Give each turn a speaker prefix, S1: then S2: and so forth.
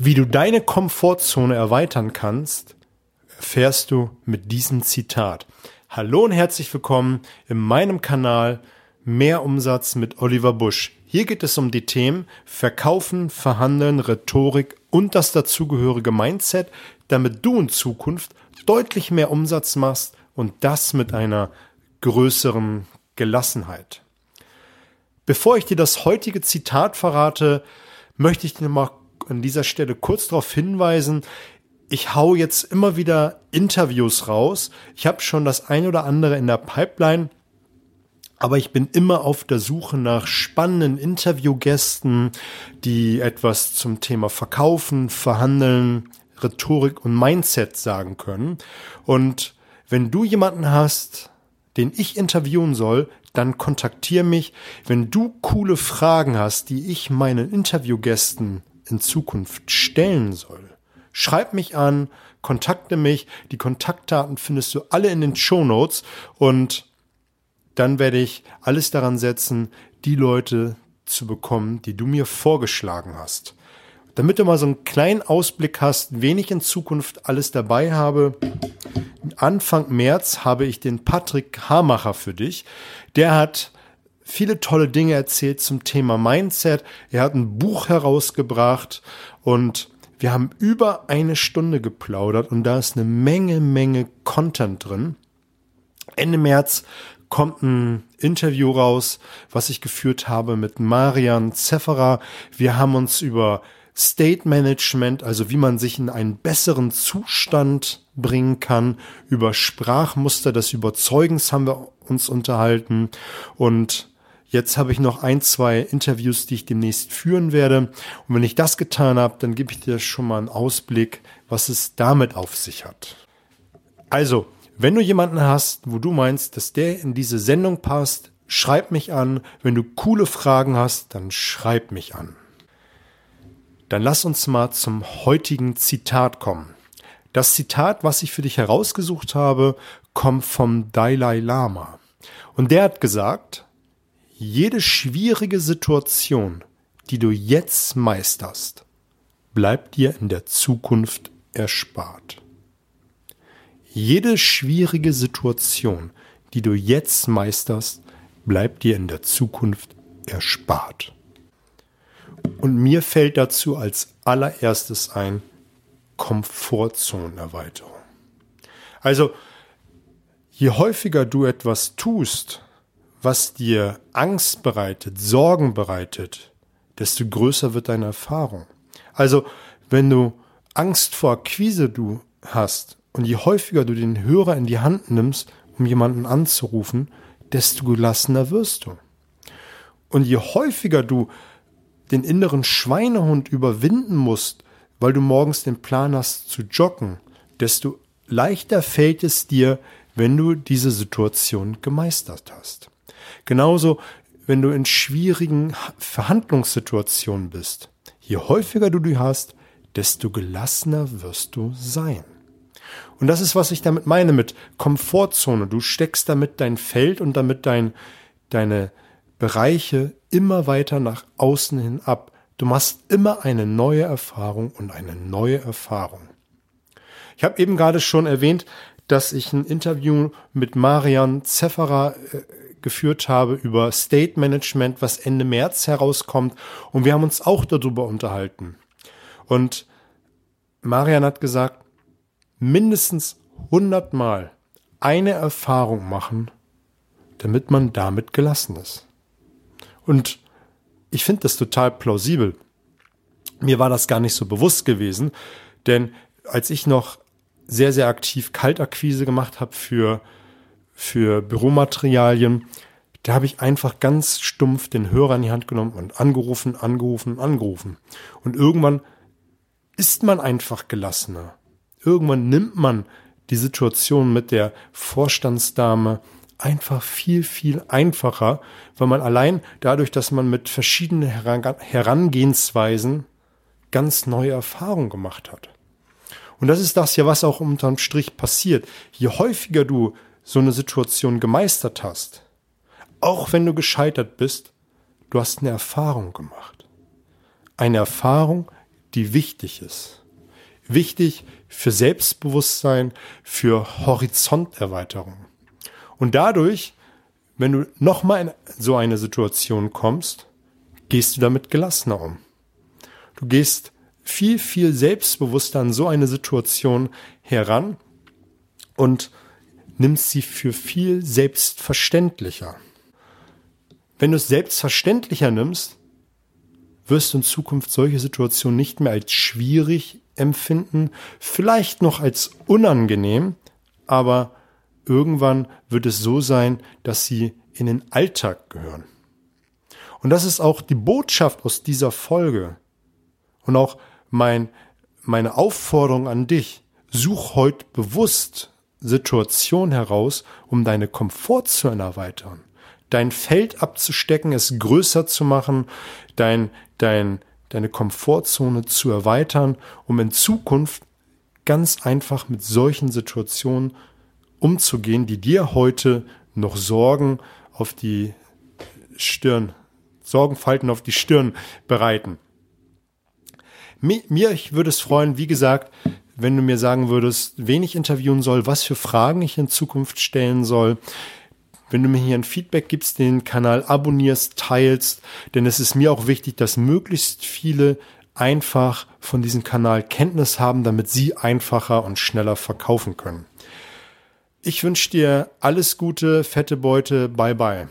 S1: Wie du deine Komfortzone erweitern kannst, erfährst du mit diesem Zitat. Hallo und herzlich willkommen in meinem Kanal Mehr Umsatz mit Oliver Busch. Hier geht es um die Themen Verkaufen, Verhandeln, Rhetorik und das dazugehörige Mindset, damit du in Zukunft deutlich mehr Umsatz machst und das mit einer größeren Gelassenheit. Bevor ich dir das heutige Zitat verrate, möchte ich dir mal an dieser Stelle kurz darauf hinweisen, ich hau jetzt immer wieder Interviews raus. Ich habe schon das ein oder andere in der Pipeline, aber ich bin immer auf der Suche nach spannenden Interviewgästen, die etwas zum Thema Verkaufen, Verhandeln, Rhetorik und Mindset sagen können. Und wenn du jemanden hast, den ich interviewen soll, dann kontaktier mich. Wenn du coole Fragen hast, die ich meinen Interviewgästen in Zukunft stellen soll, schreib mich an, kontakte mich. Die Kontaktdaten findest du alle in den Show Notes und dann werde ich alles daran setzen, die Leute zu bekommen, die du mir vorgeschlagen hast. Damit du mal so einen kleinen Ausblick hast, wen ich in Zukunft alles dabei habe. Anfang März habe ich den Patrick Hamacher für dich. Der hat viele tolle Dinge erzählt zum Thema Mindset. Er hat ein Buch herausgebracht und wir haben über eine Stunde geplaudert und da ist eine Menge, Menge Content drin. Ende März kommt ein Interview raus, was ich geführt habe mit Marian Zefferer. Wir haben uns über State Management, also wie man sich in einen besseren Zustand bringen kann, über Sprachmuster des Überzeugens haben wir uns unterhalten und Jetzt habe ich noch ein, zwei Interviews, die ich demnächst führen werde. Und wenn ich das getan habe, dann gebe ich dir schon mal einen Ausblick, was es damit auf sich hat. Also, wenn du jemanden hast, wo du meinst, dass der in diese Sendung passt, schreib mich an. Wenn du coole Fragen hast, dann schreib mich an. Dann lass uns mal zum heutigen Zitat kommen. Das Zitat, was ich für dich herausgesucht habe, kommt vom Dalai Lama. Und der hat gesagt, jede schwierige Situation, die du jetzt meisterst, bleibt dir in der Zukunft erspart. Jede schwierige Situation, die du jetzt meisterst, bleibt dir in der Zukunft erspart. Und mir fällt dazu als allererstes ein Komfortzonenerweiterung. Also, je häufiger du etwas tust, was dir Angst bereitet, Sorgen bereitet, desto größer wird deine Erfahrung. Also, wenn du Angst vor Akquise du hast und je häufiger du den Hörer in die Hand nimmst, um jemanden anzurufen, desto gelassener wirst du. Und je häufiger du den inneren Schweinehund überwinden musst, weil du morgens den Plan hast zu joggen, desto leichter fällt es dir, wenn du diese Situation gemeistert hast. Genauso, wenn du in schwierigen Verhandlungssituationen bist. Je häufiger du die hast, desto gelassener wirst du sein. Und das ist, was ich damit meine mit Komfortzone. Du steckst damit dein Feld und damit dein, deine Bereiche immer weiter nach außen hin ab. Du machst immer eine neue Erfahrung und eine neue Erfahrung. Ich habe eben gerade schon erwähnt, dass ich ein Interview mit Marian Zefferer äh, geführt habe über State Management, was Ende März herauskommt. Und wir haben uns auch darüber unterhalten. Und Marian hat gesagt, mindestens 100 Mal eine Erfahrung machen, damit man damit gelassen ist. Und ich finde das total plausibel. Mir war das gar nicht so bewusst gewesen, denn als ich noch sehr, sehr aktiv Kaltakquise gemacht habe für für Büromaterialien. Da habe ich einfach ganz stumpf den Hörer in die Hand genommen und angerufen, angerufen, angerufen. Und irgendwann ist man einfach gelassener. Irgendwann nimmt man die Situation mit der Vorstandsdame einfach viel, viel einfacher, weil man allein dadurch, dass man mit verschiedenen Herangehensweisen ganz neue Erfahrungen gemacht hat. Und das ist das ja, was auch unterm Strich passiert. Je häufiger du so eine Situation gemeistert hast, auch wenn du gescheitert bist, du hast eine Erfahrung gemacht. Eine Erfahrung, die wichtig ist. Wichtig für Selbstbewusstsein, für Horizonterweiterung. Und dadurch, wenn du nochmal in so eine Situation kommst, gehst du damit gelassener um. Du gehst viel, viel selbstbewusster an so eine Situation heran und nimmst sie für viel selbstverständlicher. Wenn du es selbstverständlicher nimmst, wirst du in Zukunft solche Situationen nicht mehr als schwierig empfinden, vielleicht noch als unangenehm, aber irgendwann wird es so sein, dass sie in den Alltag gehören. Und das ist auch die Botschaft aus dieser Folge. Und auch mein, meine Aufforderung an dich. Such heute bewusst Situationen heraus, um deine Komfortzone erweitern. Dein Feld abzustecken, es größer zu machen, dein, dein, deine Komfortzone zu erweitern, um in Zukunft ganz einfach mit solchen Situationen umzugehen, die dir heute noch Sorgen auf die Stirn, Sorgenfalten auf die Stirn bereiten. Mir ich würde es freuen, wie gesagt, wenn du mir sagen würdest, wen ich interviewen soll, was für Fragen ich in Zukunft stellen soll. Wenn du mir hier ein Feedback gibst, den Kanal abonnierst, teilst, denn es ist mir auch wichtig, dass möglichst viele einfach von diesem Kanal Kenntnis haben, damit sie einfacher und schneller verkaufen können. Ich wünsche dir alles Gute, fette Beute, bye bye.